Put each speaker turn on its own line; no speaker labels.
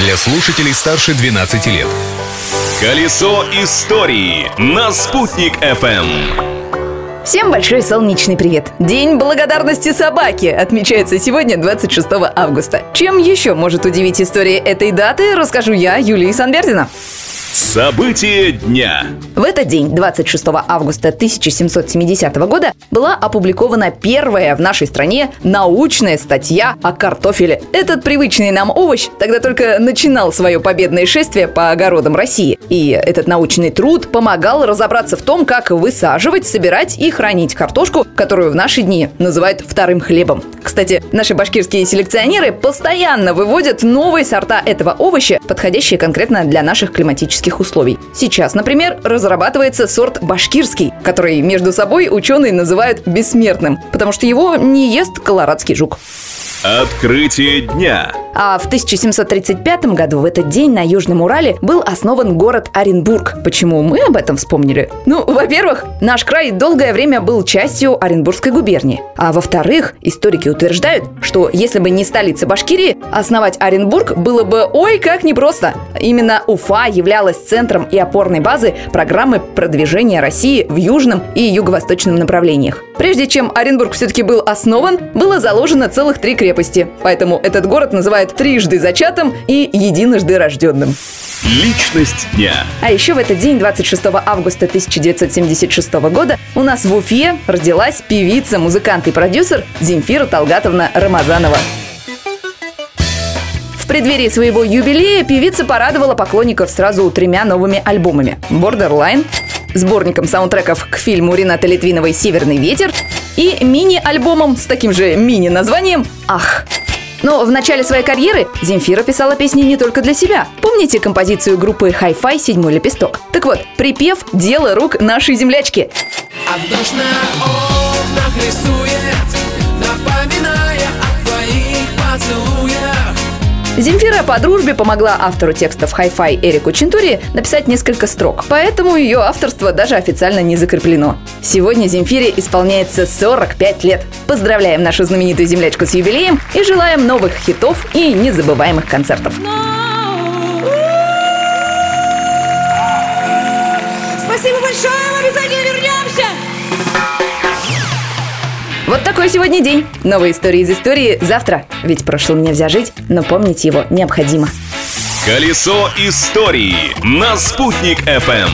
для слушателей старше 12 лет.
Колесо истории на «Спутник FM.
Всем большой солнечный привет! День благодарности собаке отмечается сегодня, 26 августа. Чем еще может удивить история этой даты, расскажу я, Юлия Санбердина.
События дня.
В этот день, 26 августа 1770 года, была опубликована первая в нашей стране научная статья о картофеле. Этот привычный нам овощ тогда только начинал свое победное шествие по огородам России. И этот научный труд помогал разобраться в том, как высаживать, собирать и хранить картошку, которую в наши дни называют вторым хлебом. Кстати, наши башкирские селекционеры постоянно выводят новые сорта этого овоща, подходящие конкретно для наших климатических условий. Сейчас, например, разрабатывается сорт башкирский, который между собой ученые называют бессмертным, потому что его не ест колорадский жук.
Открытие дня.
А в 1735 году в этот день на Южном Урале был основан город Оренбург. Почему мы об этом вспомнили? Ну, во-первых, наш край долгое время был частью Оренбургской губернии. А во-вторых, историки утверждают, что если бы не столица Башкирии, основать Оренбург было бы ой как непросто. Именно Уфа являлась центром и опорной базы программы продвижения России в южном и юго-восточном направлениях. Прежде чем Оренбург все-таки был основан, было заложено целых три крепости. Поэтому этот город называют трижды зачатым и единожды рожденным.
Личность дня.
А еще в этот день, 26 августа 1976 года, у нас в Уфе родилась певица, музыкант и продюсер Земфира Талгатовна Рамазанова. Преддверии своего юбилея певица порадовала поклонников сразу тремя новыми альбомами. Borderline, сборником саундтреков к фильму Рената Литвиновой «Северный ветер» и мини-альбомом с таким же мини-названием «Ах». Но в начале своей карьеры Земфира писала песни не только для себя. Помните композицию группы Hi-Fi «Седьмой лепесток»? Так вот, припев «Дело рук нашей землячки».
А
Земфира по дружбе помогла автору текстов Hi-Fi Эрику Чентури написать несколько строк, поэтому ее авторство даже официально не закреплено. Сегодня Земфире исполняется 45 лет. Поздравляем нашу знаменитую землячку с юбилеем и желаем новых хитов и незабываемых концертов.
Спасибо большое, мы обязательно
Вот такой сегодня день. Новые истории из истории завтра. Ведь прошлым нельзя жить, но помнить его необходимо.
Колесо истории на «Спутник FM.